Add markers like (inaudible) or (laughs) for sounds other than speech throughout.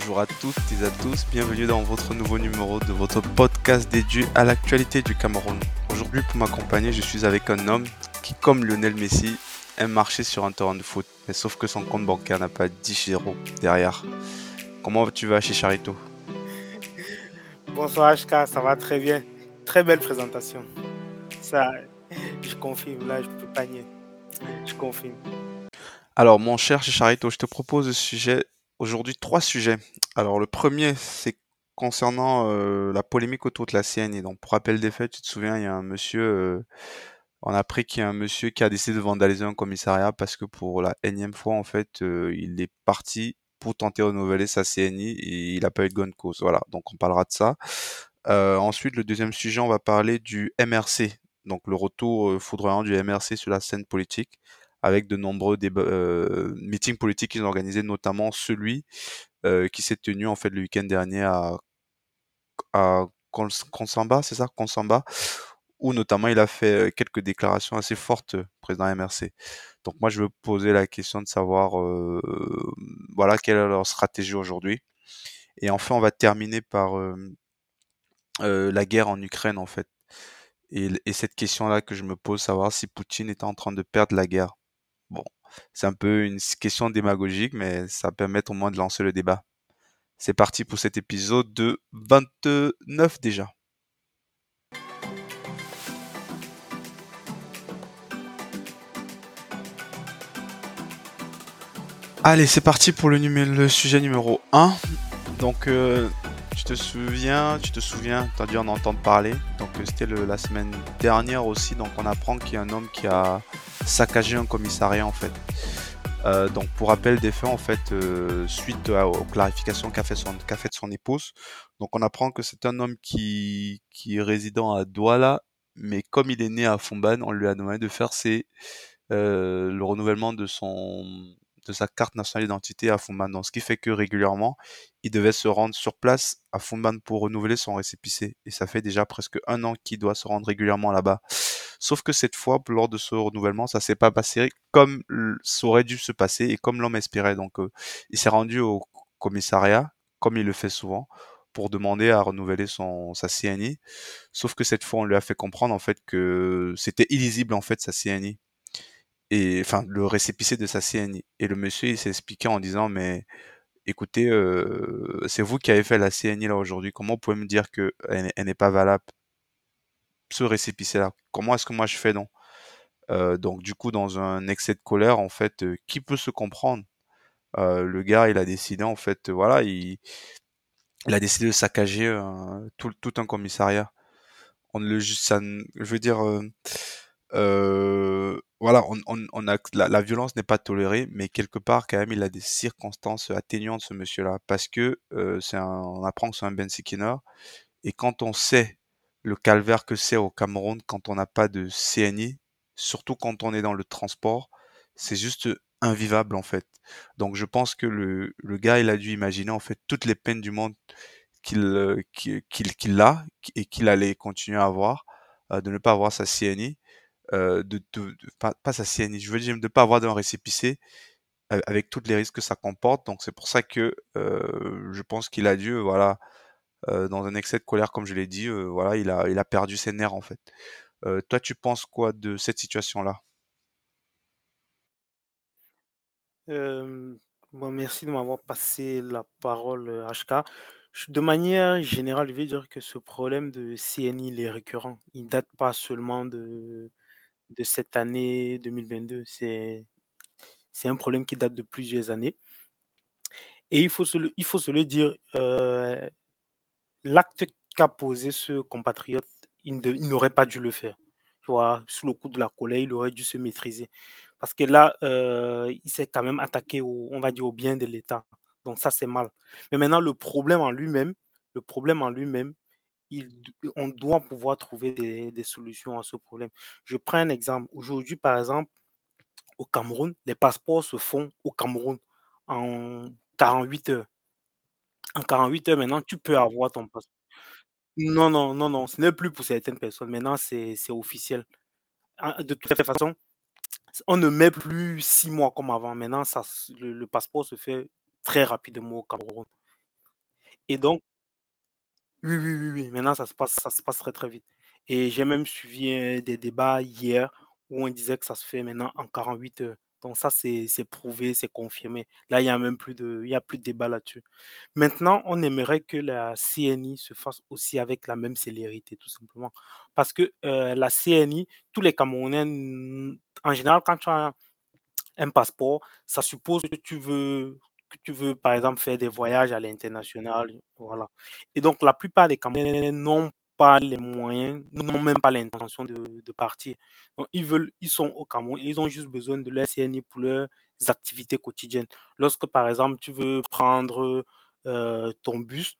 bonjour à toutes et à tous, bienvenue dans votre nouveau numéro de votre podcast dédié à l'actualité du Cameroun. Aujourd'hui pour m'accompagner je suis avec un homme qui comme Lionel Messi aime marcher sur un terrain de foot, mais sauf que son compte bancaire n'a pas 10 euros derrière. Comment tu vas chez Charito? Bonsoir HK, ça va très bien. Très belle présentation. Ça, je confirme, là je peux pas nier. Je confirme. Alors mon cher Charito, je te propose le sujet aujourd'hui trois sujets. Alors le premier, c'est concernant euh, la polémique autour de la CNI. Donc pour rappel des faits, tu te souviens, il y a un monsieur, euh, on a appris qu'il y a un monsieur qui a décidé de vandaliser un commissariat parce que pour la énième fois, en fait, euh, il est parti pour tenter de renouveler sa CNI et il n'a pas eu de gonne cause. Voilà, donc on parlera de ça. ensuite, le deuxième sujet, on va parler du MRC, donc le retour foudroyant du MRC sur la scène politique avec de nombreux euh, meetings politiques qu'ils ont organisés, notamment celui euh, qui s'est tenu en fait le week-end dernier à, à Konsamba, c'est ça, Konsamba, où notamment il a fait euh, quelques déclarations assez fortes, président MRC. Donc moi je veux poser la question de savoir, voilà, quelle est leur stratégie aujourd'hui. Et enfin on va terminer par la guerre en Ukraine en fait. Et, et cette question-là que je me pose, savoir si Poutine est en train de perdre la guerre. C'est un peu une question démagogique, mais ça permet au moins de lancer le débat. C'est parti pour cet épisode de 29 déjà. Allez, c'est parti pour le, sujet numéro 1. Donc, euh, tu te souviens, tu te souviens, tu as dû en entendre parler. Donc, euh, c'était la semaine dernière aussi. Donc, on apprend qu'il y a un homme qui a saccager un commissariat en fait. Euh, donc pour rappel des faits en fait, euh, suite aux clarifications qu'a fait son qu'a fait son épouse, donc on apprend que c'est un homme qui qui est résident à Douala, mais comme il est né à Fumban, on lui a demandé de faire ses, euh, le renouvellement de son de sa carte nationale d'identité à Fumban. Donc, ce qui fait que régulièrement, il devait se rendre sur place à Fumban pour renouveler son récépissé. Et ça fait déjà presque un an qu'il doit se rendre régulièrement là-bas. Sauf que cette fois, lors de ce renouvellement, ça s'est pas passé comme ça aurait dû se passer et comme l'homme espérait. Donc, euh, il s'est rendu au commissariat, comme il le fait souvent, pour demander à renouveler son sa CNI. Sauf que cette fois, on lui a fait comprendre en fait que c'était illisible en fait sa CNI et enfin le récépissé de sa CNI. Et le monsieur, il s'est expliqué en disant mais écoutez, euh, c'est vous qui avez fait la CNI là aujourd'hui. Comment vous pouvez me dire que elle, n'est pas valable? Ce récépissé-là. Comment est-ce que moi je fais donc? Euh, Donc du coup, dans un excès de colère, en fait, euh, qui peut se comprendre? Euh, Le gars, il a décidé, en fait, voilà, il, a décidé de saccager tout, un commissariat. On le, je veux dire, voilà, on, la, violence n'est pas tolérée, mais quelque part, quand même, il a des circonstances atténuantes, ce monsieur-là, parce que on apprend que c'est un Ben Sikiner, et quand on sait le calvaire que c'est au Cameroun quand on n'a pas de CNI, surtout quand on est dans le transport, c'est juste invivable en fait. Donc je pense que le, le gars, il a dû imaginer en fait toutes les peines du monde qu'il euh, qu'il a et qu'il allait continuer à avoir, euh, de ne pas avoir sa CNI, euh, de, pas, sa CNI, je veux dire de ne pas avoir d'un récépissé avec tous les risques que ça comporte. Donc c'est pour ça que je pense qu'il a dû voilà euh, dans un excès de colère, comme je l'ai dit, euh, voilà, il a, il a perdu ses nerfs en fait. Euh, toi, tu penses quoi de cette situation-là? Bon, merci de m'avoir passé la parole, HK. De manière générale, je vais dire que ce problème de CNI, il est récurrent. Il date pas seulement de, de cette année 2022. C'est, c'est un problème qui date de plusieurs années. Et il faut se le, il faut se le dire, l'acte qu'a posé ce compatriote, il n'aurait pas dû le faire. Tu vois, sous le coup de la colère, il aurait dû se maîtriser. Parce que là, euh, il s'est quand même attaqué au, on va dire, au bien de l'État. Donc ça, c'est mal. Mais maintenant, le problème en lui-même, le problème en lui-même, on doit pouvoir trouver des, des, solutions à ce problème. Je prends un exemple. Aujourd'hui, par exemple, au Cameroun, les passeports se font au Cameroun en 48 heures. En 48 heures maintenant, tu peux avoir ton passeport. Non, non, non, non, ce n'est plus pour certaines personnes. Maintenant, c'est officiel. De toute façon, on ne met plus six mois comme avant. Maintenant, ça, le, passeport se fait très rapidement au Cameroun. Et donc oui, oui, oui, oui, maintenant ça se passe ça se passe très, très vite. Et j'ai même suivi, heu, des débats hier où on disait que ça se fait maintenant en 48 heures. Donc ça, c'est prouvé, c'est confirmé. Là, il y a même plus de il y a plus de débat là-dessus. Maintenant, on aimerait que la CNI se fasse aussi avec la même célérité, tout simplement. Parce que, heu, la CNI, tous les Camerounais, en général, quand tu as un passeport, ça suppose que tu veux que tu veux, par exemple, faire des voyages à l'international, voilà. Et donc la plupart des Camerounais n'ont pas les moyens, n'ont même pas l'intention de partir. Ils veulent ils sont au Cameroun, ils ont juste besoin de leur CNI pour leurs activités quotidiennes. Lorsque, par exemple, tu veux prendre, heu, ton bus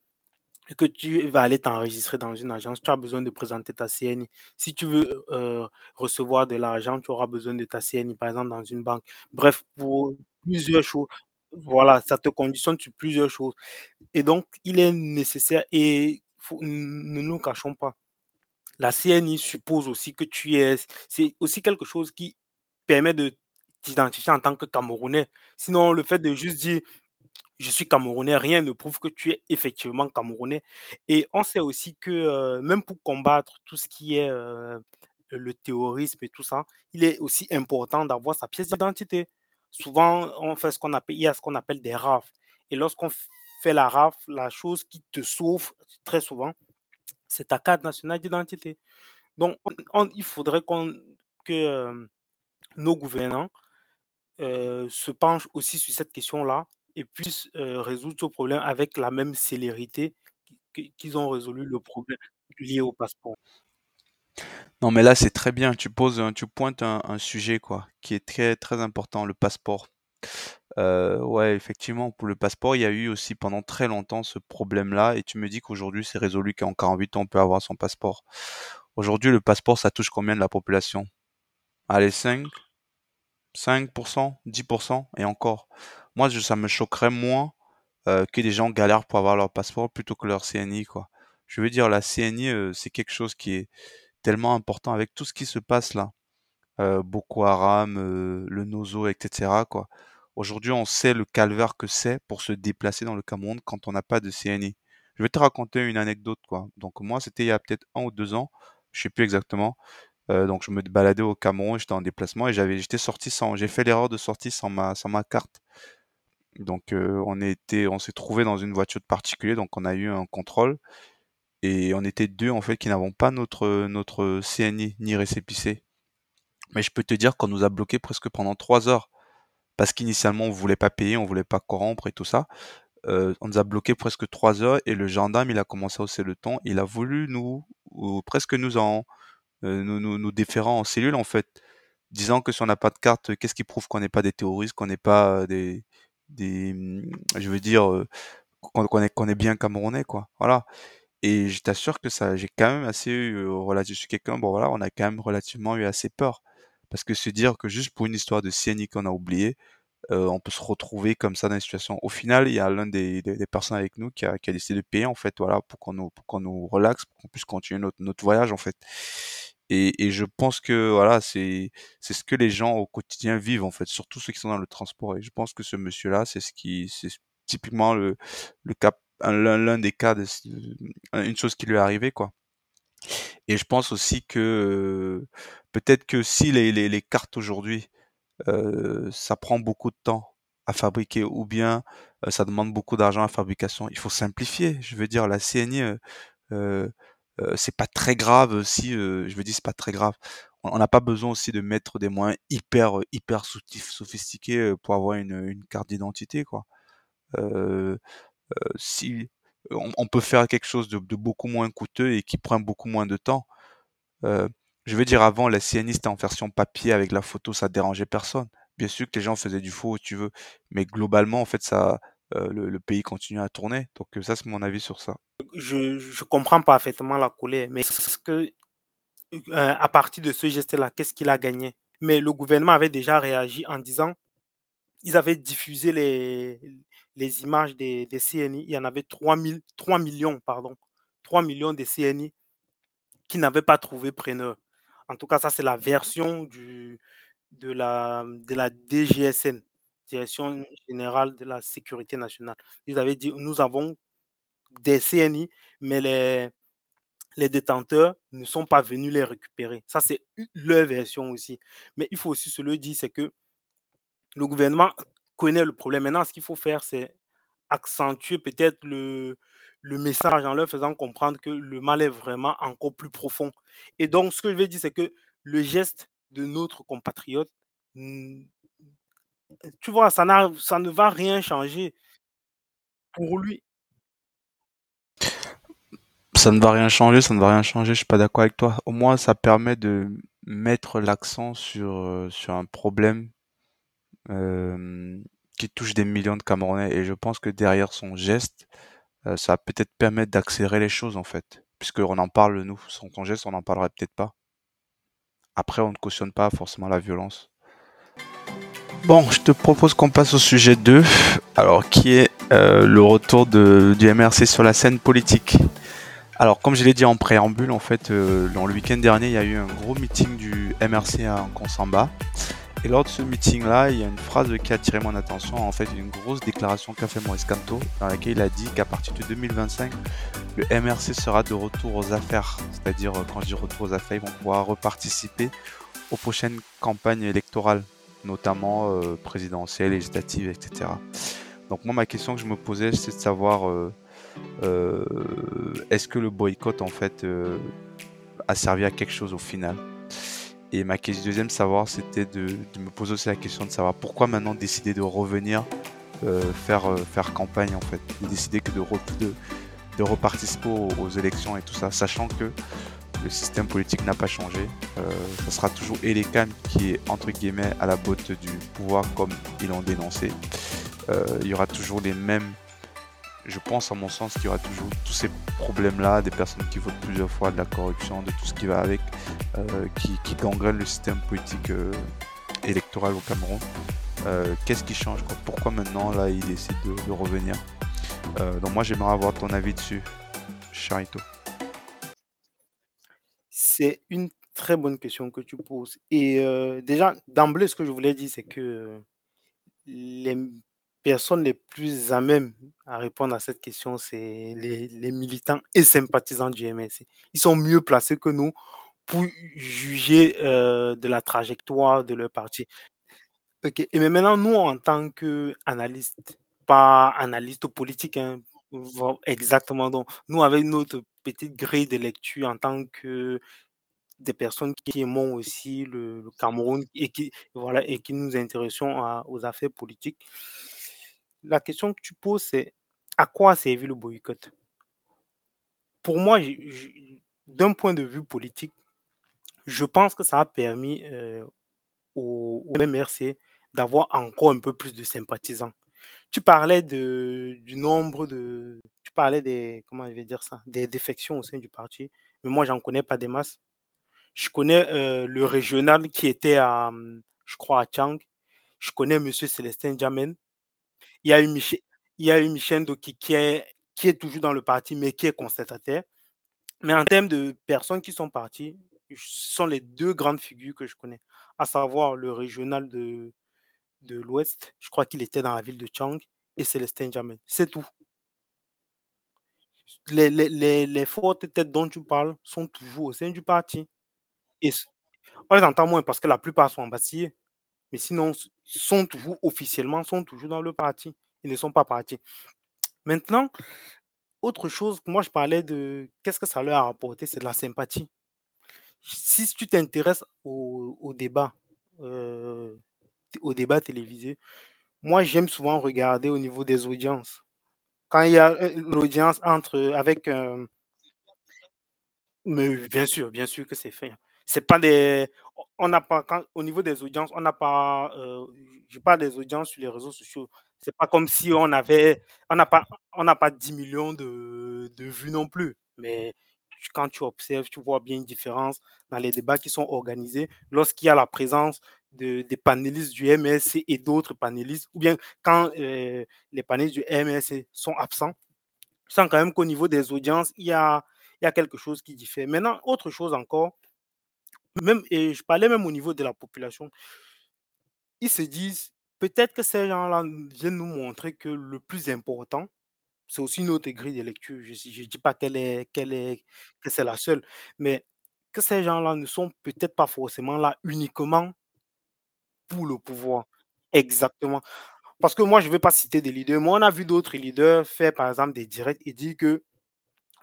et que tu vas aller t'enregistrer dans une agence, tu as besoin de présenter ta CNI. Si tu veux, heu, recevoir de l'argent, tu auras besoin de ta CNI, par exemple, dans une banque. Bref, pour plusieurs choses. Voilà, ça te conditionne sur plusieurs choses. Et donc, il est nécessaire et ne nous cachons pas, la CNI suppose aussi que tu es c'est aussi quelque chose qui permet de t'identifier en tant que Camerounais. Sinon, le fait de juste dire: «Je suis Camerounais», rien ne prouve que tu es effectivement Camerounais. Et on sait aussi que, heu, même pour combattre tout ce qui est, heu, le terrorisme et tout ça, il est aussi important d'avoir sa pièce d'identité. Souvent, on fait ce qu'on appelle il y a ce qu'on appelle des RAF et lorsqu'on fait la RAF, la chose qui te sauve très souvent, c'est ta carte nationale d'identité. Donc on on il faudrait qu'on que, hem, nos gouvernants, heu, se penchent aussi sur cette question-là et puissent, heu, résoudre ce problème avec la même célérité qu qu'ils ont résolu le problème lié au passeport. Non, mais là, c'est très bien. Tu poses tu pointes un un sujet, quoi, qui est très, très important, le passeport. Ouais, effectivement, pour le passeport, il y a eu aussi pendant très longtemps ce problème-là et tu me dis qu'aujourd'hui c'est résolu, qu'en 48 ans on peut avoir son passeport. Aujourd'hui, le passeport, ça touche combien de la population? Allez, 5? 5%? 10% et encore. Moi, je ça me choquerait moins, que des gens galèrent pour avoir leur passeport plutôt que leur CNI, quoi. Je veux dire la CNI, c'est quelque chose qui est tellement important avec tout ce qui se passe là, Boko Haram, le Nozo et cetera, quoi. Aujourd'hui, on sait le calvaire que c'est pour se déplacer dans le Cameroun quand on n'a pas de CNI. Je vais te raconter une anecdote, quoi. Donc moi, c'était il y a peut-être 1 ou 2 ans, je sais plus exactement. Heu, donc je me baladais au Cameroun, j'étais en déplacement et j'avais j'étais sorti sans j'ai fait l'erreur de sortir sans ma carte. Donc heu, on s'est trouvé dans une voiture de particulier, donc on a eu un contrôle et on était 2 en fait qui n'avons pas notre, notre CNI ni récépissé. Mais je peux te dire qu'on nous a bloqués presque pendant 3 heures parce qu'initialement on voulait pas payer, on voulait pas corrompre et tout ça. Heu, on nous a bloqués presque 3 heures et le gendarme, il a commencé à hausser le ton. Il a voulu nous ou presque nous en heu, nous nous nous déférer en cellule, en fait, disant que si on n'a pas de carte, qu'est-ce qui prouve qu'on n'est pas des terroristes, qu'on n'est pas, heu, des des, je veux dire, qu'on est qu'on est bien camerounais, quoi. Voilà et je t'assure que ça j'ai quand même assez eu, heu, relati je suis quelqu'un, bon voilà, on a quand même relativement eu assez peur. Parce que se dire que juste pour une histoire de CNI qu'on a oublié, heu, on peut se retrouver comme ça dans une situation au final, il y a l'un des des des personnes avec nous qui a qui a décidé de payer, en fait, voilà, pour qu'on nous pour qu'on nous relaxe, pour qu'on puisse continuer notre notre voyage, en fait. Et et je pense que, voilà, c'est c'est ce que les gens au quotidien vivent, en fait, surtout ceux qui sont dans le transport. Et je pense que ce monsieur-là, c'est ce qui c'est typiquement le le cas l'un des cas de une chose qui lui est arrivée, quoi. Et je pense aussi que, heu, peut-être que si les les les cartes aujourd'hui, ça prend beaucoup de temps à fabriquer ou bien, ça demande beaucoup d'argent à fabrication, il faut simplifier. Je veux dire la CNI, c'est pas très grave si, je me dis: «C'est pas très grave». On n'a pas besoin aussi de mettre des moyens hyper, hyper sophistiqués, pour avoir une, carte d'identité, quoi. Si on peut faire quelque chose de beaucoup moins coûteux et qui prend beaucoup moins de temps. Je veux dire avant CNI, c'était en version papier avec la photo, ça dérangeait personne. Bien sûr que les gens faisaient du faux tu veux, mais globalement, en fait, ça, heu, le pays continuait à tourner donc heu, ça, c'est mon avis sur ça. Je comprends parfaitement la colère, mais heu, à partir de ce geste-là, qu'est-ce qu'il a gagné? Mais le gouvernement avait déjà réagi en disant ils avaient diffusé les les images des CNI. Il y en avait 3000 3 000 000 pardon, 3 000 000 de CNI qui n'avaient pas trouvé preneur. En tout cas, ça, c'est la version du de la de la DGSN, Direction générale de la sécurité nationale. Ils avaient dit: «Nous avons des CNI, mais les, les détenteurs ne sont pas venus les récupérer. Ça, c'est leur version aussi. Mais il faut aussi se le dire, c'est que le gouvernement connaît le problème. Maintenant, ce qu'il faut faire, c'est accentuer peut-être le, le message en leur faisant comprendre que le mal est vraiment encore plus profond. Et donc, ce que je veux dire, c'est que le geste de notre compatriote, tu vois, ça, ça ne va rien changer. Pour lui, ça ne va rien changer, ça ne va rien changer, je suis pas d'accord avec toi. Au moins, ça permet de mettre l'accent sur, euh, sur un problème euh, qui touche des millions de Camerounais. Et je pense que derrière son geste, euh, ça va peut-être permettre d'accélérer les choses, en fait. Puisqu'on en parle, nous, sans son geste, on n'en parlerait peut-être pas. Après, on ne cautionne pas forcément la violence. Bon, je te propose qu'on passe au sujet 2, alors qui est le retour du MRC sur la scène politique. Alors, comme je l'ai dit en préambule, en fait, euh, dans le week-end dernier, il y a eu un gros meeting du MRC à Konsamba. Et lors de ce meeting-là, il y a une phrase qui a attiré mon attention. En fait, une grosse déclaration qu'a fait Maurice Canto, dans laquelle il a dit qu'à partir de 2025, le MRC sera de retour aux affaires. C'est-à-dire, euh, quand je dis retour aux affaires, ils vont pouvoir reparticiper aux prochaines campagnes électorales, notamment euh, présidentielles, législatives, etc. Donc moi, ma question que je me posais, c'est de savoir euh, est-ce que le boycott en fait a servi à quelque chose au final? Et ma question deuxième savoir c'était de, me poser aussi la question de savoir pourquoi maintenant décider de revenir euh, faire, faire campagne en fait, de décider que de, de reparticiper aux, élections et tout ça, sachant que le système politique n'a pas changé. Euh, ce sera toujours Elekan qui est entre guillemets à la botte du pouvoir comme ils l'ont dénoncé. il y aura toujours les mêmes je pense, à mon sens, qu'il y aura toujours tous ces problèmes-là, des personnes qui votent plusieurs fois, de la corruption, de tout ce qui va avec, euh, qui, qui le système politique euh, électoral au Cameroun. Euh, qu'est-ce qui change Pourquoi maintenant, là, il décide de, revenir? Donc moi, j'aimerais avoir ton avis dessus, Charito. C'est une très bonne question que tu poses. Et déjà, d'emblée, ce que je voulais dire, c'est que les personnes les plus à même à répondre à cette question, c'est les, militants et sympathisants du MSC. Ils sont mieux placés que nous pour juger euh, de la trajectoire de leur parti. Et mais maintenant, nous, en tant qu'analystes, pas analystes politiques, hein, exactement, donc, nous, avec notre petite grille de lecture en tant que des personnes qui aiment aussi le, Cameroun et qui, voilà, et qui nous intéressons aux affaires politiques, la question que tu poses, c'est à quoi a servi le boycott? Pour moi, d'un point de vue politique, je pense que ça a permis euh, au, MRC d'avoir encore un peu plus de sympathisants. Tu parlais du nombre de. Tu parlais des. Comment je vais dire ça Des défections au sein du parti. Mais moi, j'en connais pas des masses. Je connais euh, le régional qui était à, je crois, à Chang. Je connais M. Célestin Jamen. Il y a eu Michel, il y a qui, qui, est, qui est toujours dans le parti, mais qui est constatataire. Mais en termes de personnes qui sont parties, ce sont les deux grandes figures que je connais, à savoir le régional de, de l'Ouest, je crois qu'il était dans la ville de Chang, et Célestin Jamen. C'est tout. Les, les, les, les, fortes têtes dont tu parles sont toujours au sein du parti. Et on les entend moins parce que la plupart sont en Bastille mais sinon, sont toujours officiellement, sont toujours dans le parti. Ils ne sont pas partis. Maintenant, autre chose, moi je parlais de qu'est-ce que ça leur a apporté, c'est de la sympathie. Si tu t'intéresses au, débat, euh, au débat télévisé, moi j'aime souvent regarder au niveau des audiences. Quand il y a euh, l'audience entre avec mais bien sûr, bien sûr que c'est fait. C'est pas des on pas, au niveau des audiences, on n'a pas, euh, je parle des audiences sur les réseaux sociaux. C'est pas comme si on avait, on n'a pas, on n'a pas 10 millions de, de vues non plus. Mais quand tu observes, tu vois bien une différence dans les débats qui sont organisés lorsqu'il y a la présence de, des panélistes du MSC et d'autres panélistes, ou bien quand euh, les panélistes du MSC sont absents. Je sens quand même qu'au niveau des audiences, il y a, il y a quelque chose qui diffère. Maintenant, autre chose encore, même, et je parlais même au niveau de la population, ils se disent, peut-être que ces gens-là viennent nous montrer que le plus important, c'est aussi une autre grille de lecture. Je ne dis pas qu'elle est qu'elle est que c'est la seule, mais que ces gens-là ne sont peut-être pas forcément là uniquement pour le pouvoir. Exactement. Parce que moi, je ne vais pas citer des leaders, mais on a vu d'autres leaders faire, par exemple, des directs et dire que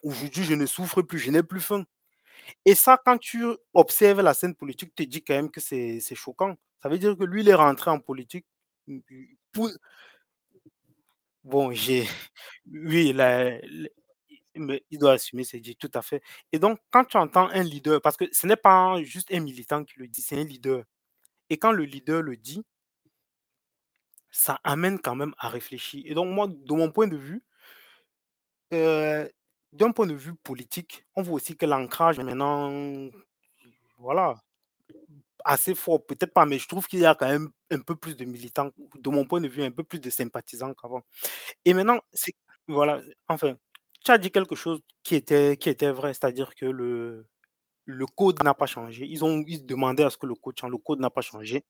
aujourd'hui, je ne souffre plus, je n'ai plus faim. Et ça, quand tu observes la scène politique, tu te dis quand même que c'est choquant. Ça veut dire que lui, il est rentré en politique mmh, pour bon, j'ai (laughs) oui, mais il doit assumer ses dires, tout à fait. Et donc, quand tu entends un leader, parce que ce n'est pas juste un militant qui le dit, c'est un leader. Et quand le leader le dit, ça amène quand même à réfléchir. Et donc, moi, de mon point de vue, heu, d'un point de vue politique, on voit aussi que l'ancrage maintenant, voilà, assez fort, peut-être pas, mais je trouve qu'il y a quand même un peu plus de militants, de mon point de vue, un peu plus de sympathisants qu'avant. Et maintenant, c'est voilà, enfin, tu as dit quelque chose qui était qui était vrai, c'est-à-dire que le le code n'a pas changé. Ils ont demandaient à ce que le code change, le code n'a pas changé.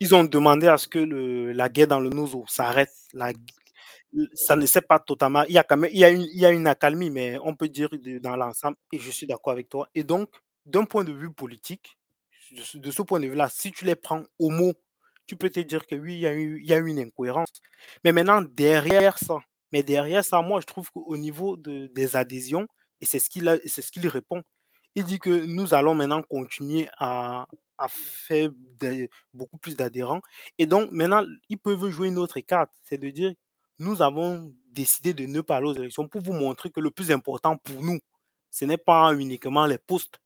Ils ont demandé à ce que le la guerre dans le Nozo s'arrête, ça ne s'est pas totalement il y a quand même il y a une il y a une accalmie, mais on peut dire dans l'ensemble et je suis d'accord avec toi et donc d'un point de vue politique, de ce point de vue-là, si tu les prends au mot, tu peux te dire que oui, il y a eu il y a une incohérence. Mais maintenant derrière ça mais derrière ça, moi je trouve qu'au niveau de des adhésions et c'est ce qu'il a c'est ce qu'il répond, il dit que nous allons maintenant continuer à à faire des beaucoup plus d'adhérents et donc maintenant, ils peuvent jouer une autre carte, c'est de dire: «Nous avons décidé de ne pas aller aux élections pour vous montrer que le plus important pour nous, ce n'est pas uniquement les postes,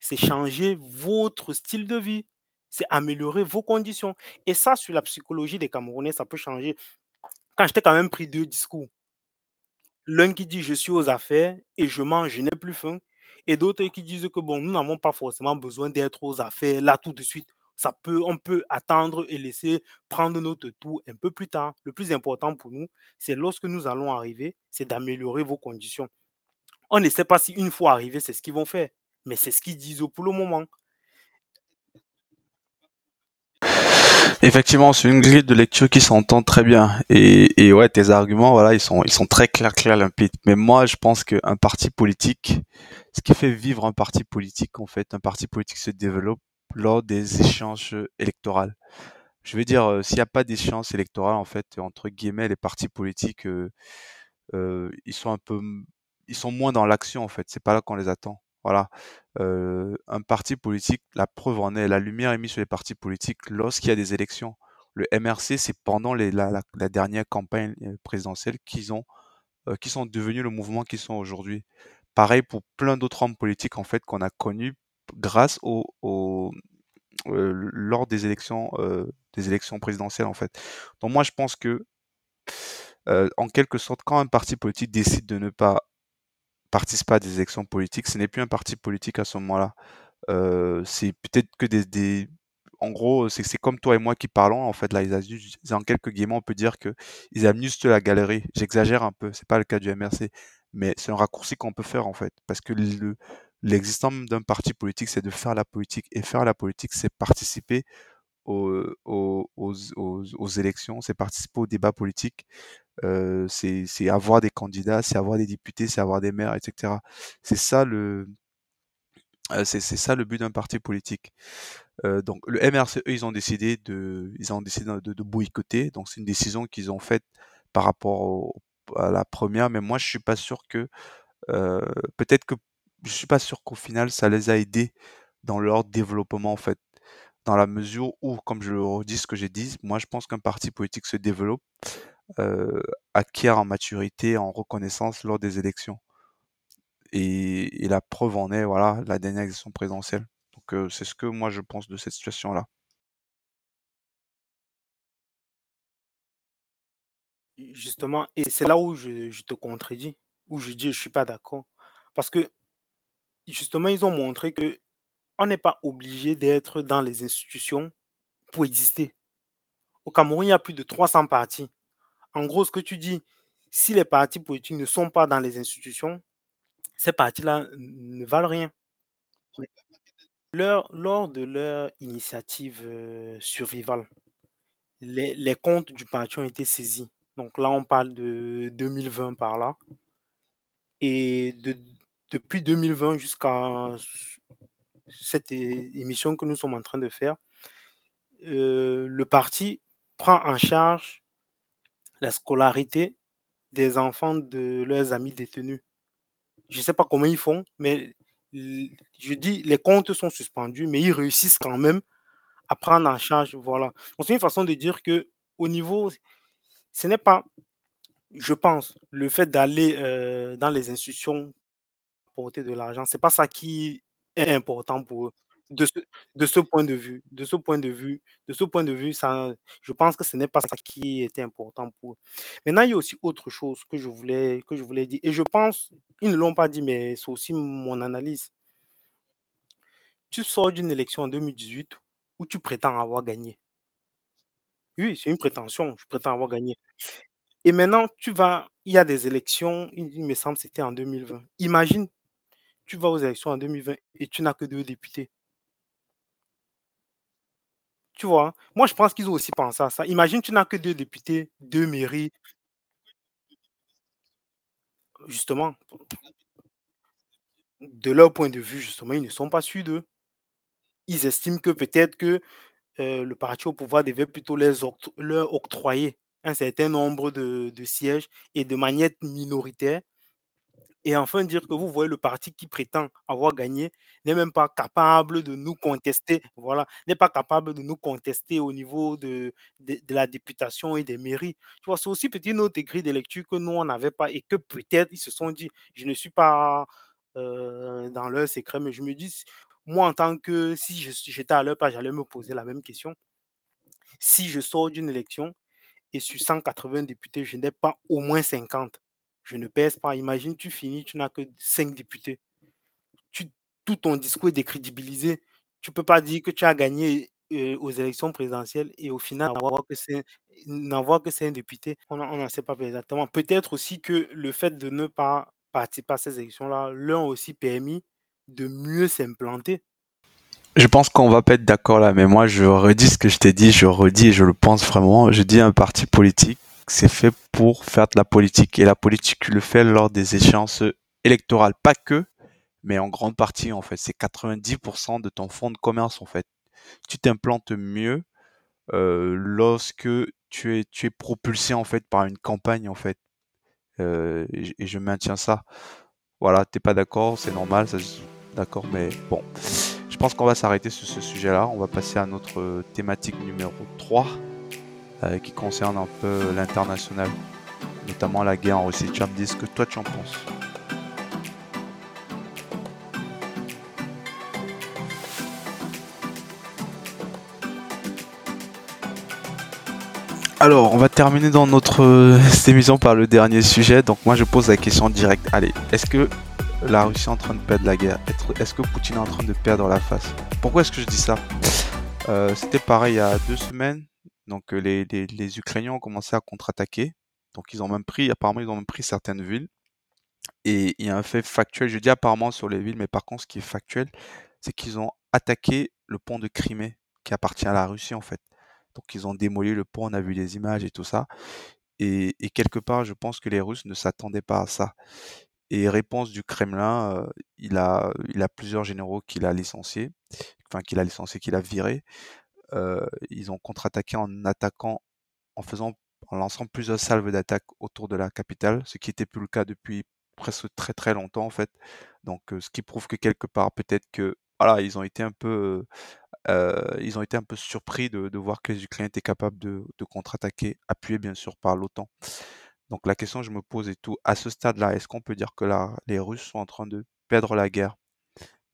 c'est changer votre style de vie, c'est améliorer vos conditions» et ça, sur la psychologie des Camerounais, ça peut changer. Quand je t'ai quand même pris 2 discours. L'un qui dit: «Je suis aux affaires et je mange, je n'ai plus faim» et d'autres qui disent que bon, nous n'avons pas forcément besoin d'être aux affaires là tout de suite. On peut attendre et laisser prendre notre tour un peu plus tard. Le plus important pour nous, c'est lorsque nous allons arriver, c'est d'améliorer vos conditions. On ne sait pas si une fois arrivés, c'est ce qu'ils vont faire, mais c'est ce qu'ils disent pour le moment. Effectivement, c'est une grille de lecture qui s'entend très bien. Et, et ouais, tes arguments, voilà, ils sont, ils sont très clairs, clairs, limpides. Mais moi, je pense qu'un parti politique, ce qui fait vivre un parti politique, en fait, un parti politique se développe lors des échéances électoraux. Je veux dire, euh, s'il n'y a pas d'échéance électorale, en fait, entre guillemets, les partis politiques, euh, euh, ils sont un peu, ils sont moins dans l'action, en fait. C'est pas là qu'on les attend. Voilà. Euh, un parti politique, la preuve en est, la lumière est mise sur les partis politiques lorsqu'il y a des élections. Le MRC, c'est pendant la, dernière campagne euh, présidentielle qu'ils ont, qu'ils sont devenus le mouvement qu'ils sont aujourd'hui. Pareil pour plein d'autres hommes politiques en fait qu'on a connus grâce au, euh, lors des élections, euh, des élections présidentielles en fait. Donc moi je pense que euh, en quelque sorte, quand un parti politique décide de ne pas participer à des élections politiques, ce n'est plus un parti politique à ce moment-là. C'est peut-être que des. En gros, c'est comme toi et moi qui parlons, en fait, là, ils en quelques guillemets, on peut dire que ils amusent la galerie. J'exagère un peu, c'est pas le cas du MRC, mais c'est un raccourci qu'on peut faire, en fait, parce que le, l'existence d'un parti politique, c'est de faire la politique, et faire la politique, c'est participer aux, élections, c'est participer au débat politique, euh, c'est avoir des candidats, c'est avoir des députés, c'est avoir des maires, etc. C'est ça le, euh, c'est ça le but d'un parti politique. Euh, donc le MRCE, ils ont décidé de, ils ont décidé de, boycotter. Donc c'est une décision qu'ils ont faite par rapport à la première, mais moi je suis pas sûr que, peut-être que je suis pas sûr qu'au final ça les a aidés dans leur développement en fait. Dans la mesure où, comme je le redis ce que j'ai dit, moi je pense qu'un parti politique se développe, euh, acquiert en maturité, en reconnaissance lors des élections. Et, la preuve en est, voilà, la dernière élection présidentielle. Donc euh, c'est ce que moi je pense de cette situation-là. Justement, et c'est là où je, je te contredis, où je dis je suis pas d'accord. Parce que justement, ils ont montré que on n'est pas obligé d'être dans les institutions pour exister. Au Cameroun, il y a plus de 300 partis. En gros, ce que tu dis, si les partis politiques ne sont pas dans les institutions, ces partis-là ne valent rien. Leur- lors de leur initiative euh, survivale, les, les comptes du parti ont été saisis. Donc là, on parle de 2020 par là. Et de, depuis 2020 jusqu'à cette émission que nous sommes en train de faire, euh, le parti prend en charge la scolarité des enfants de leurs amis détenus. Je ne sais pas comment ils font, mais je dis, les comptes sont suspendus, mais ils réussissent quand même à prendre en charge. Voilà. C'est une façon de dire que au niveau, ce n'est pas, je pense, le fait d'aller euh, dans les institutions de l'argent, c'est pas ça qui est important pour eux. De ce, de ce point de vue, de ce point de vue, de ce point de vue, ça, je pense que ce n'est pas ça qui était important pour eux. Maintenant, il y a aussi autre chose que je voulais, que je voulais dire. Et je pense, ils ne l'ont pas dit, mais c'est aussi mon analyse. Tu sors d'une élection en 2018 où tu prétends avoir gagné. Oui, c'est une prétention, je prétends avoir gagné. Et maintenant, tu vas, il y a des élections, il me semble c'était en 2020. Imagine, tu vas aux élections en 2020 et tu n'as que deux députés. Tu vois? Moi, je pense qu'ils ont aussi pensé à ça. Imagine, tu n'as que deux députés, deux mairies. Justement, de leur point de vue, justement, ils ne sont pas sûrs d'eux. Ils estiment que peut-être que euh, le parti au pouvoir devait plutôt leur octroyer un certain nombre de, de sièges et de manière minoritaire et enfin dire que vous voyez le parti qui prétend avoir gagné n'est même pas capable de nous contester, voilà, n'est pas capable de nous contester au niveau de, de, la députation et des mairies. Tu vois, c'est aussi petit une autre de lecture que nous, on n'avait pas et que peut-être ils se sont dit, je ne suis pas euh, dans leur secret, mais je me dis, moi, en tant que, si j'étais à leur place, j'allais me poser la même question. Si je sors d'une élection et sur 180 députés, je n'ai pas au moins 50, je ne pèse pas. Imagine, tu finis, tu n'as que 5 députés. tout ton discours est décrédibilisé. Tu ne peux pas dire que tu as gagné euh, aux élections présidentielles et au final n'avoir que c'est député. On n'en sait pas exactement. Peut-être aussi que le fait de ne pas participer à ces élections-là leur a aussi permis de mieux s'implanter. Je pense qu'on va pas être d'accord là, mais moi je redis ce que je t'ai dit, je redis et je le pense vraiment. Je dis un parti politique c'est fait pour faire de la politique. Et la politique, tu le fais lors des échéances électorales. Pas que, mais en grande partie, en fait. C'est 90% de ton fonds de commerce, en fait. Tu t'implantes mieux euh, lorsque tu es, tu es propulsé, en fait, par une campagne, en fait. Euh, et, je maintiens ça. Voilà, t'es pas d'accord, c'est normal, d'accord, mais bon. Je pense qu'on va s'arrêter sur ce sujet-là. On va passer à notre thématique numéro 3. Euh, qui concerne un peu l'international, notamment la guerre en Russie. Tu vas me dire ce que toi tu en penses. Alors, on va terminer dans notre euh, émission par le dernier sujet. Donc, moi, je pose la question directe. Allez, est-ce que la Russie est en train de perdre la guerre? Est-ce que Poutine est en train de perdre la face? Pourquoi est-ce que je dis ça? Euh, C'était pareil il y a deux semaines. Donc les, Ukrainiens ont commencé à contre-attaquer. Donc ils ont même pris, apparemment ils ont même pris certaines villes. Et il y a un fait factuel, je dis apparemment sur les villes, mais par contre ce qui est factuel, c'est qu'ils ont attaqué le pont de Crimée, qui appartient à la Russie en fait. Donc ils ont démoli le pont, on a vu les images et tout ça. Et, quelque part, je pense que les Russes ne s'attendaient pas à ça. Et réponse du Kremlin, il, a, il a plusieurs généraux qu'il a licenciés, enfin qu'il a licenciés, qu'il a virés. Euh, ils ont contre-attaqué en attaquant, en faisant, en lançant plusieurs salves d'attaque autour de la capitale, ce qui n'était plus le cas depuis presque très très longtemps en fait. Donc, euh, ce qui prouve que quelque part, peut-être que voilà, ils ont été un peu, euh, ils ont été un peu surpris de, voir que les Ukrainiens étaient capables de, contre-attaquer, appuyés bien sûr par l'OTAN. Donc la question que je me pose est tout, à ce stade-là, est-ce qu'on peut dire que les Russes sont en train de perdre la guerre?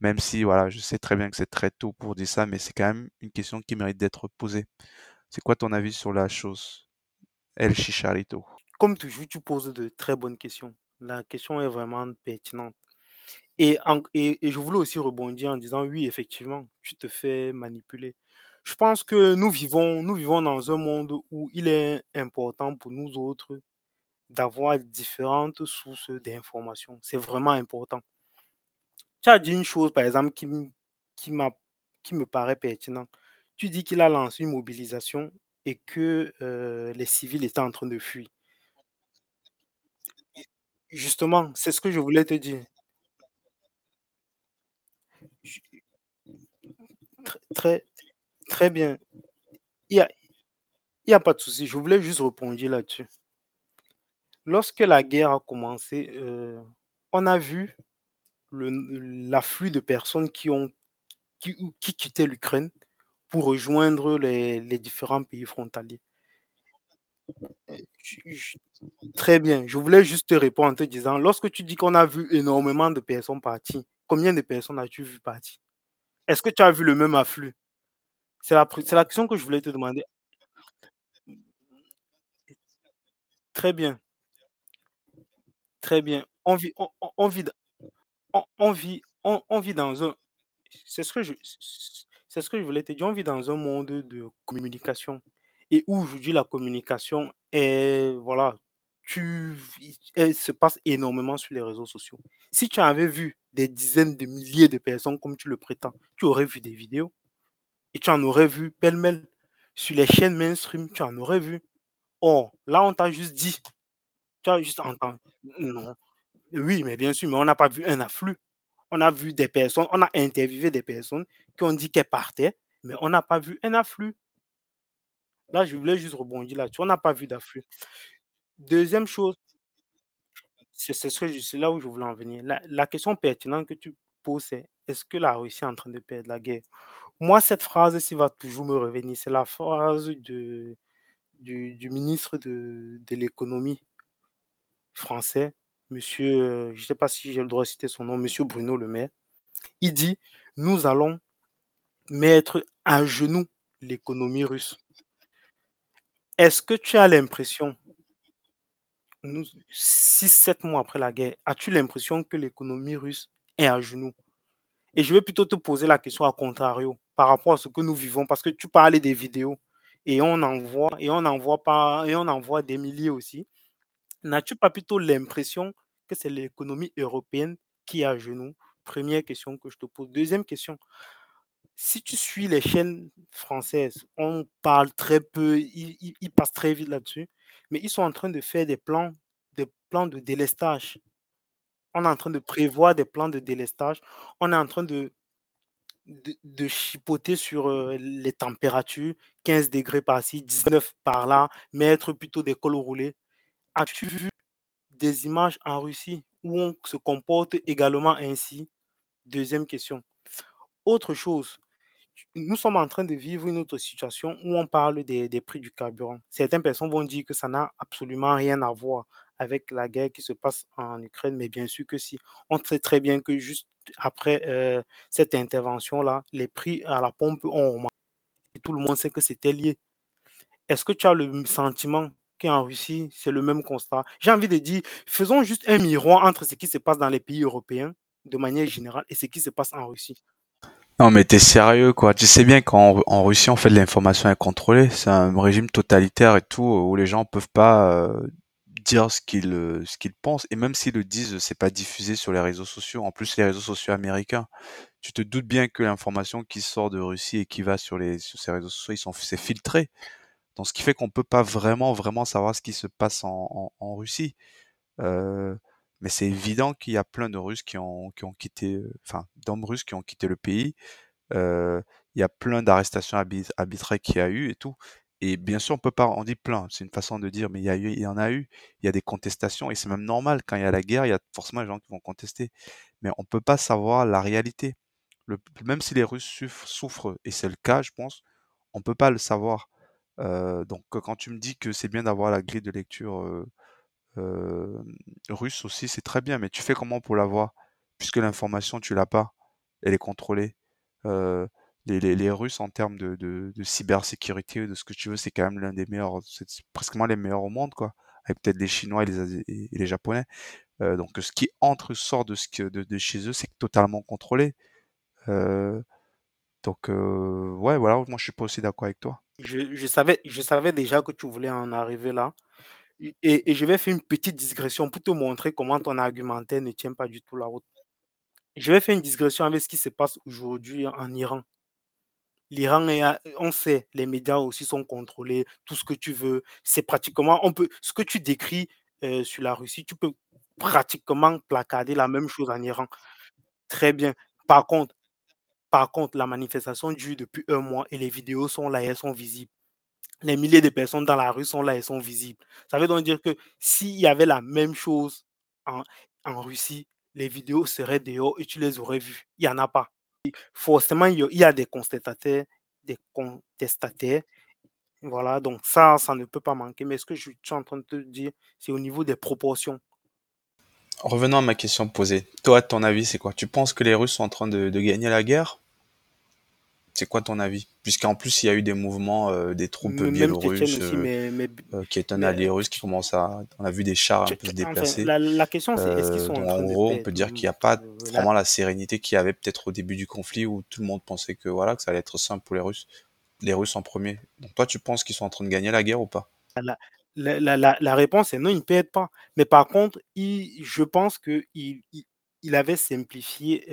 Même si, voilà, je sais très bien que c'est très tôt pour dire ça, mais c'est quand même une question qui mérite d'être posée. C'est quoi ton avis sur la chose El Chicharito? Comme toujours, tu poses de très bonnes questions. La question est vraiment pertinente. Et, je voulais aussi rebondir en disant, oui, effectivement, tu te fais manipuler. Je pense que nous vivons, nous vivons dans un monde où il est important pour nous autres d'avoir différentes sources d'informations. C'est vraiment important tu as dit une chose, par exemple, qui, qui, qui me paraît pertinente. Tu dis qu'il a lancé une mobilisation et que euh, les civils étaient en train de fuir. Justement, c'est ce que je voulais te dire. Très très bien. Il y a il a pas de souci, je voulais juste rebondir là-dessus. Lorsque la guerre a commencé, heu, on a vu l'afflux de personnes qui ont qui qui l'Ukraine pour rejoindre les les différents pays frontaliers. Très bien, je voulais juste te répondre en te disant, lorsque tu dis qu'on a vu énormément de personnes partir, combien de personnes as-tu vu partir? Est-ce que tu as vu le même afflux? C'est la la question que je voulais te demander. Très bien. Très bien. On vit on vit dans un c'est ce que je voulais te dire, on vit dans un monde de communication et aujourd'hui la communication est voilà, tu elle se passe énormément sur les réseaux sociaux. Si tu avais vu des dizaines de milliers de personnes comme tu le prétends, tu aurais vu des vidéos et tu en aurais vu pêle-mêle. Sur les chaînes mainstream, tu en aurais vu. Or, là, on t'a juste dit, tu as juste entendu non. Oui, mais bien sûr, mais on n'a pas vu un afflux. On a vu des personnes on a interviewé des personnes qui ont dit qu'elles partaient, mais on n'a pas vu un afflux. Là, je voulais juste rebondir là-dessus, on n'a pas vu d'afflux. 2e chose c'est là où je voulais en venir. La question pertinente que tu poses, c'est: «Est-ce que la Russie est en train de perdre la guerre?» moi, cette phrase-ci va toujours me revenir, c'est la phrase du ministre de l'économie français, monsieur, heu, je sais pas si j'ai le droit de citer son nom, monsieur Bruno Le Maire. Il dit: «Nous allons mettre à genoux l'économie russe». Est-ce que tu as l'impression nous 6-7 mois après la guerre, as-tu l'impression que l'économie russe est à genoux? Et je vais plutôt te poser la question à contrario, par rapport à ce que nous vivons, parce que tu parlais des vidéos et on en voit et on en voit pas et on en voit des milliers aussi. N'as-tu pas plutôt l'impression que c'est l'économie européenne qui est à genoux? 1re question que je te pose. 2e question, si tu suis les chaînes françaises, on parle très peu, ils passent très vite là-dessus, mais ils sont en train de faire des plans des plans de délestage. On est en train de prévoir des plans de délestage. On est en train de de chipoter sur, heu, les températures, 15° par-ci, 19 par-là, mettre plutôt des cols roulés. As-tu vu des images en Russie où on se comporte également ainsi? 2e question. Autre chose, nous sommes en train de vivre une autre situation où on parle des prix du carburant. Certaines personnes vont dire que ça n'a absolument rien à voir avec la guerre qui se passe en Ukraine, mais bien sûr que si. On sait très bien que juste après, heu, cette intervention-là, les prix à la pompe ont augmenté tout le monde sait que c'était lié. Est-ce que tu as le sentiment qu'en Russie, c'est le même constat? J'ai envie de dire, faisons juste un miroir entre ce qui se passe dans les pays européens, de manière générale et ce qui se passe en Russie. Non, mais tu es sérieux, quoi? Tu sais bien qu'en en Russie, on fait de l'information incontrôlée. C'est un régime totalitaire et tout, où les gens peuvent pas, heu, dire ce qu'ils, heu, ce qu'ils pensent et même s'ils le disent, c'est pas diffusé sur les réseaux sociaux. En plus, les réseaux sociaux américains, tu te doutes bien que l'information qui sort de Russie et qui va sur sur ces réseaux sociaux, ils sont c'est filtré. Donc ce qui fait qu'on peut pas vraiment, vraiment savoir ce qui se passe en Russie. Heu, mais c'est évident qu'il y a plein de Russes qui ont qui ont quitté, heu, enfin, d'hommes russes qui ont quitté le pays. Heu, il y a plein d'arrestations arbit arbitraires qu'il y a eu et tout et bien sûr, on peut pas on dit plein, c'est une façon de dire, mais il y a eu il y en a eu. Il y a des contestations et c'est même normal. Quand il y a la guerre, il y a forcément des gens qui vont contester. Mais on peut pas savoir la réalité. Même si les Russes souffrent et c'est le cas, je pense, on peut pas le savoir. Heu, donc quand tu me dis que c'est bien d'avoir la grille de lecture, heu, hem, russe aussi, c'est très bien, mais tu fais comment pour l'avoir? Puisque l'information, tu l'as pas, elle est contrôlée. Les les les Russes en termes de de de cybersécurité, de ce que tu veux, c'est quand même l'un des meilleurs, c'est presquement les meilleurs au monde, quoi, avec peut-être les Chinois et les et les Japonais. Heu, donc ce qui entre, sort de ce que de chez eux, c'est totalement contrôlé. Heu, donc heu, ouais, voilà, moi je suis pas aussi d'accord avec toi. Je savais je savais déjà que tu voulais en arriver là et je vais faire une petite digression pour te montrer comment ton argumentaire ne tient pas du tout la route. Je vais faire une digression avec ce qui se passe aujourd'hui en Iran. L'Iran on sait, les médias aussi sont contrôlés, tout ce que tu veux. C'est pratiquement on peut ce que tu décris, heu, sur la Russie, tu peux pratiquement placardé la même chose en Iran. Très bien. Par contre par contre, la manifestation dure depuis un mois et les vidéos sont là elles sont visibles. Les milliers de personnes dans la rue sont là et sont visibles. Ça veut donc dire que s'il y avait la même chose en Russie, les vidéos seraient dehors et tu les aurais vues. Il y en a pas. Forcément, il y a des constatataires, des contestataires. Voilà, donc ça, ça ne peut pas manquer. Mais ce que je suis en train de te dire, c'est au niveau des proportions. Revenons à ma question posée. Toi, ton avis, c'est quoi? Tu penses que les Russes sont en train de gagner la guerre? C'est quoi ton avis? Puisqu'en plus, il y a eu des mouvements, heu, des troupes même biélorusses, aussi, heu mais mais heu, qui est un mais allié russe qui commence à on a vu des chars un peu se enfin, déplacer. la la question c'est est-ce qu'ils sont en en train de gros, on peut dire qu'il y a pas vraiment la sérénité qu'il y avait peut-être au début du conflit où tout le monde pensait que voilà, que ça allait être simple pour les Russes les Russes en 1er. Donc toi, tu penses qu'ils sont en train de gagner la guerre ou pas? La la réponse est non, ils ne perdent pas. Mais par contre, je pense qu'il il il avait simplifié,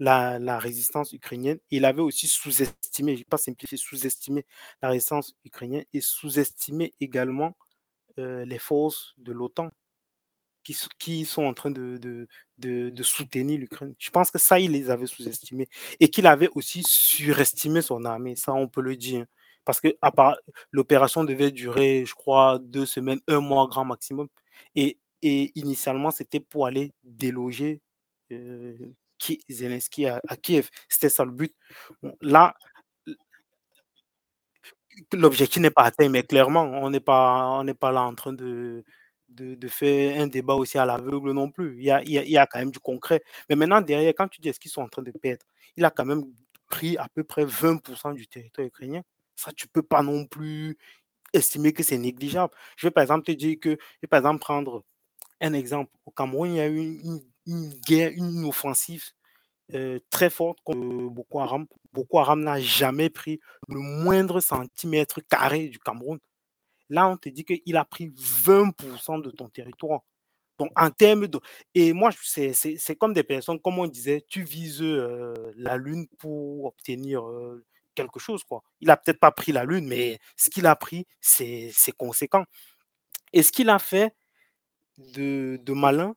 la résistance ukrainienne. Il avait aussi sous-estimé, pas simplifié, sous-estimé la résistance ukrainienne et sous-estimé également, heu, les forces de l'OTAN qui qui sont en train de de soutenir l'Ukraine. Je pense que ça, il les avait sous-estimés et qu'il avait aussi surestimé son armée, ça, on peut le dire. Parce qu'à part l'opération devait durer, je crois, 2 semaines, 1 mois grand maximum et et initialement, c'était pour aller déloger, heu, Ki Zelensky à à Kiev. C'était ça le but. Là, l'objectif n'est pas atteint, mais clairement, on n'est pas on n'est pas là en train de de faire un débat aussi à l'aveugle non plus. Il y a il y a quand même du concret. Mais maintenant derrière, quand tu dis: «Est-ce qu'ils sont en train de perdre?» il a quand même pris à peu près 20% du territoire ukrainien. Ça, tu peux pas non plus estimer que c'est négligeable. Je vais par exemple te dire que je vais par exemple prendre un exemple. Au Cameroun, il y a eu une une guerre, une offensive heu, très forte contre Boko Haram. Boko Haram n'a jamais pris le moindre centimètre carré du Cameroun. Là, on te dit qu'il a pris 20 de ton territoire. Donc en termes de et moi, c'est comme des personnes, comme on disait, tu vises, heu, la lune pour obtenir, heu, quelque chose, quoi. Il a peut-être pas pris la lune, mais ce qu'il a pris, c'est conséquent et ce qu'il a fait de de malin,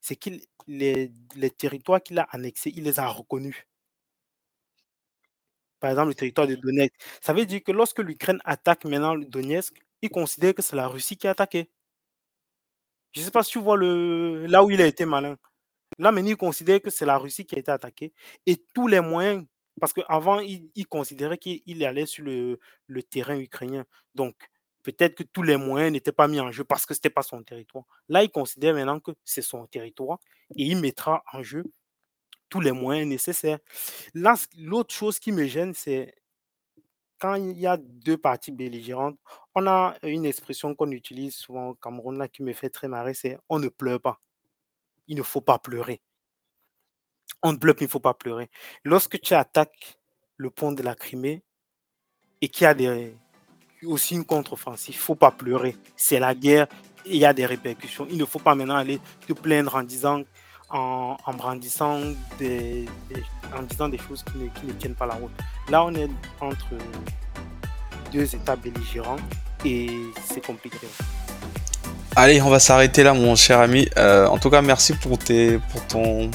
c'est qu'il les les territoires qu'il a annexés, il les a reconnus. Par exemple, le territoire de Donetsk. Ça veut dire que lorsque l'Ukraine attaque maintenant le Donetsk, il considère que c'est la Russie qui a attaqué. Je ne sais pas si tu vois le là où il a été malin. Là, maintenant, il considère que c'est la Russie qui a été attaquée et tous les moyens parce qu'avant, il il considérait qu'il il allait sur le le terrain ukrainien. Donc peut-être que tous les moyens n'étaient pas mis en jeu parce que c'était pas son territoire. Là, il considère maintenant que c'est son territoire et il mettra en jeu tous les moyens nécessaires. Ce l'autre chose qui me gêne, c'est quand il y a 2 parties belligérantes, on a une expression qu'on utilise souvent au Cameroun là qui me fait très marrer, c'est: «On ne pleure pas». Il ne faut pas pleurer. On ne pleure pas, il ne faut pas pleurer. Lorsque tu attaques le pont de la Crimée et qu'il y a des aussi une contre-offensive, il ne faut pas pleurer. C'est la guerre il y a des répercussions. Il ne faut pas maintenant aller te plaindre en disant en brandissant des en disant des choses qui ne tiennent pas la route. Là, on est entre 2 États belligérants et c'est compliqué. Allez, on va s'arrêter là, mon cher ami. Heu, en tout cas, merci pour tes pour ton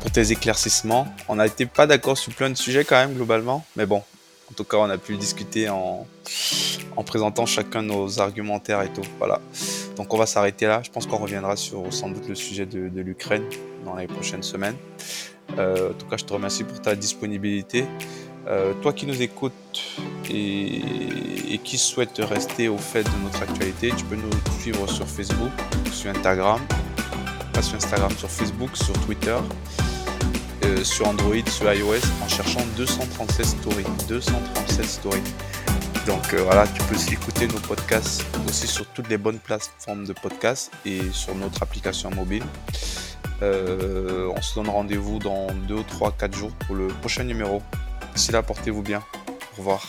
pour tes éclaircissements. On n'a été pas d'accord sur plein de sujets quand même globalement, mais bon, tout cas, on a pu discuter en en présentant chacun nos argumentaires et tout, voilà. Donc on va s'arrêter là. Je pense qu'on reviendra sur sans doute le sujet de l'Ukraine dans les prochaines semaines. Heu, en tout cas, je te remercie pour ta disponibilité. Heu, toi qui nous écoutes et et qui souhaite rester au fait de notre actualité, tu peux nous suivre sur Facebook, sur Instagram, pas sur Instagram, sur Facebook, sur Twitter, heu, sur Android, sur iOS en cherchant 237 Stories, 237 Stories. Donc, heu, voilà, tu peux aussi écouter nos podcasts aussi sur toutes les bonnes plateformes de podcasts et sur notre application mobile. Heu, on se donne rendez-vous dans 2 ou 3, 4 jours pour le prochain numéro. D'ici là, portez-vous bien. Au revoir.